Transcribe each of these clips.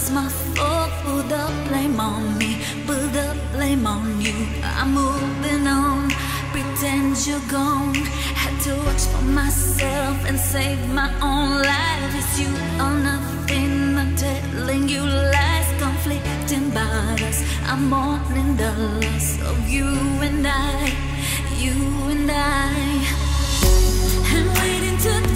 It's my fault. Put the blame on me, put the blame on you. I'm moving on, pretend you're gone. Had to watch for myself and save my own life. It's you or nothing. I'm telling you lies, conflicting bodies. I'm mourning the loss of you and I, you and I. I'm waiting to.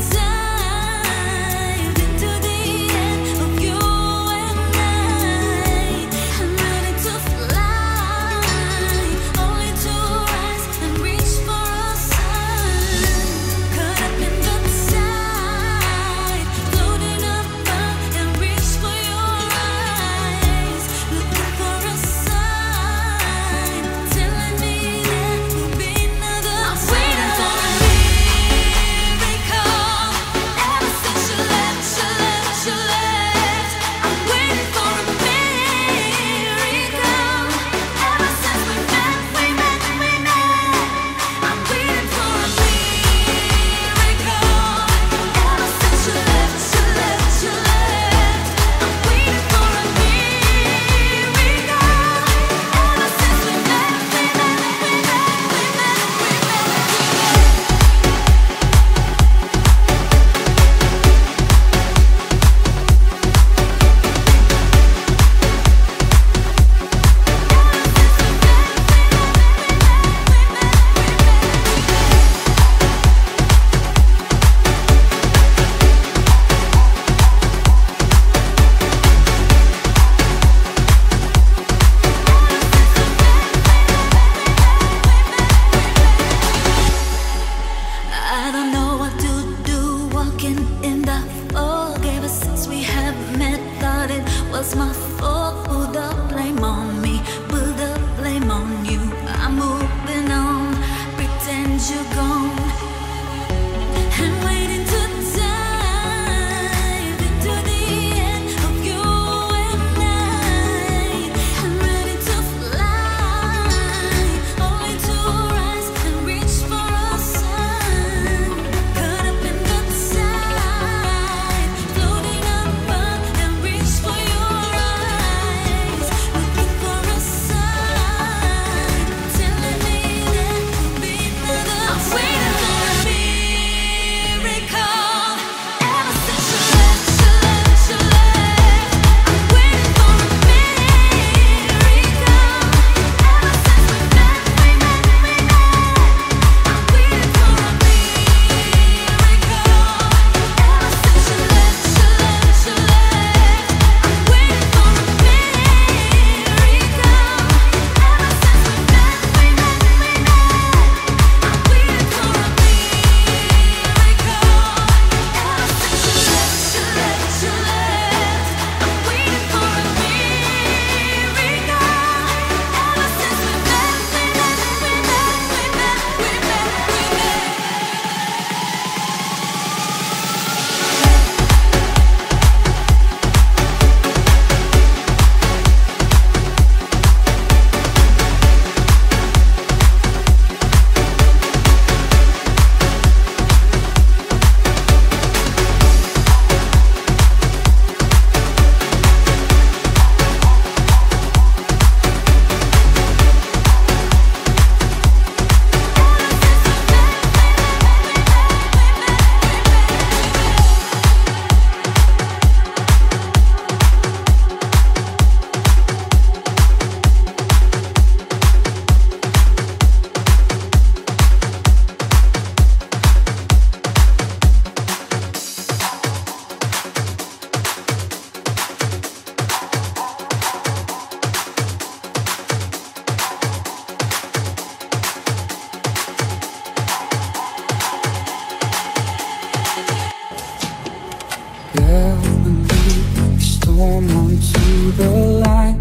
turn on to the light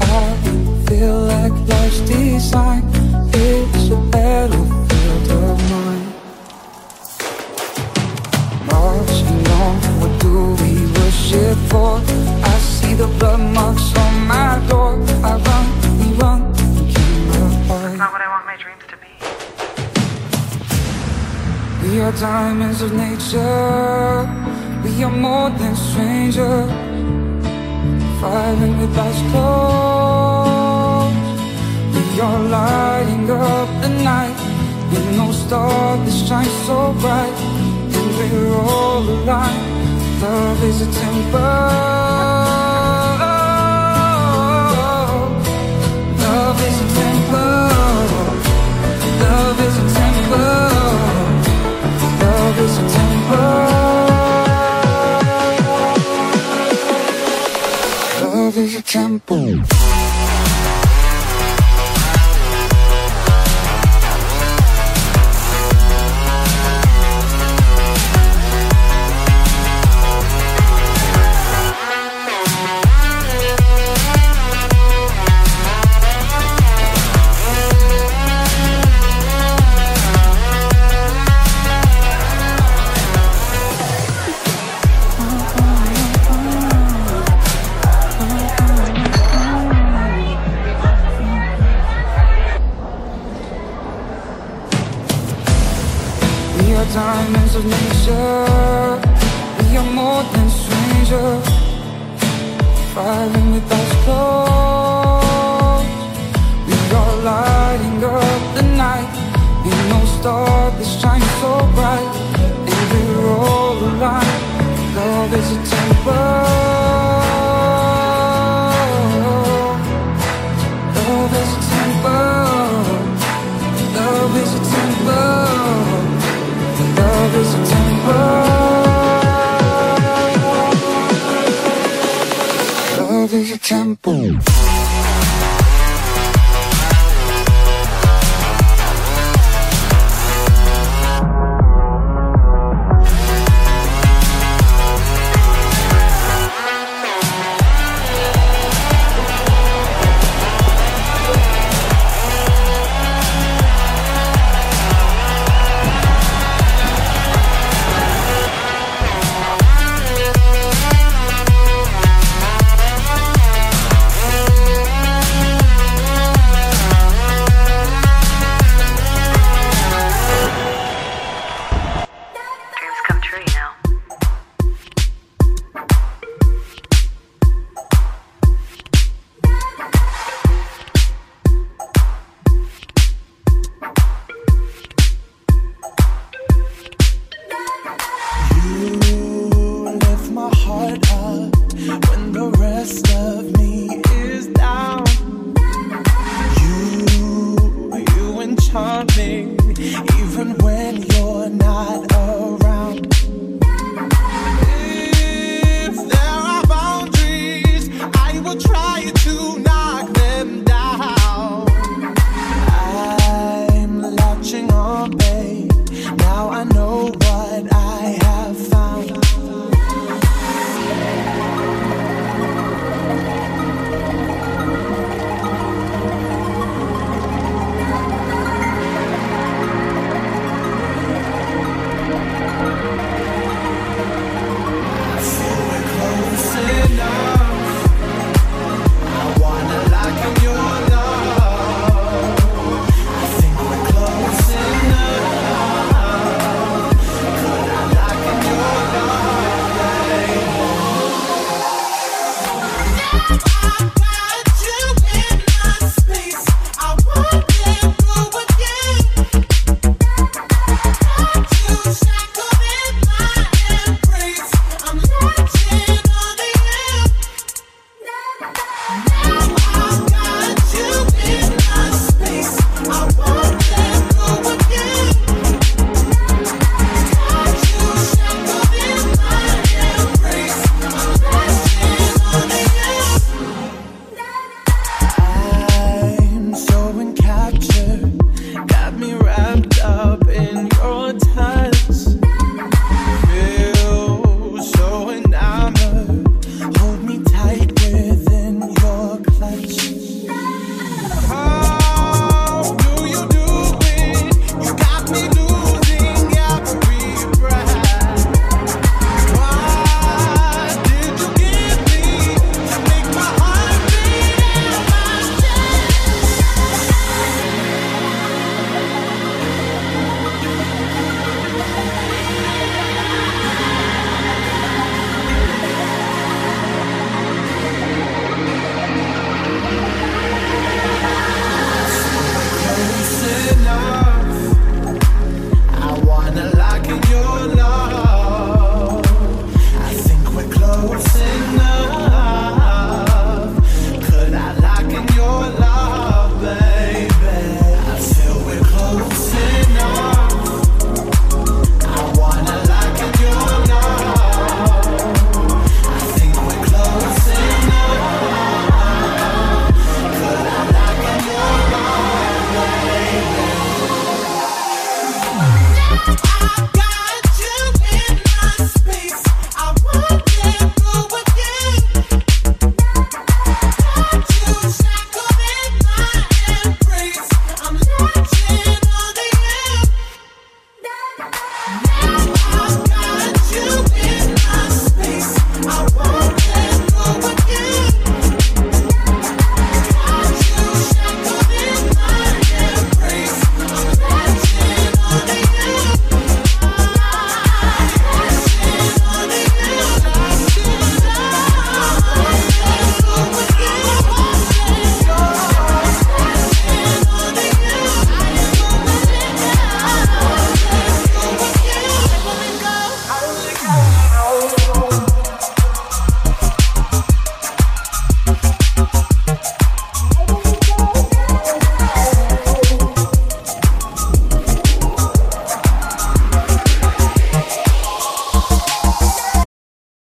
I feel like life's design. It's a battlefield of mine. Marching on, what do we worship for? I see the blood marks on my door. I run, we run, keep came apart not what I want my dreams to be. We are diamonds of nature. We are more than strangers fighting the our souls We are lighting up the night With no star that shines so bright. And we're all alive Love is a temple. Love is a temple. Love is a temple. Love is a temple. 真是真不错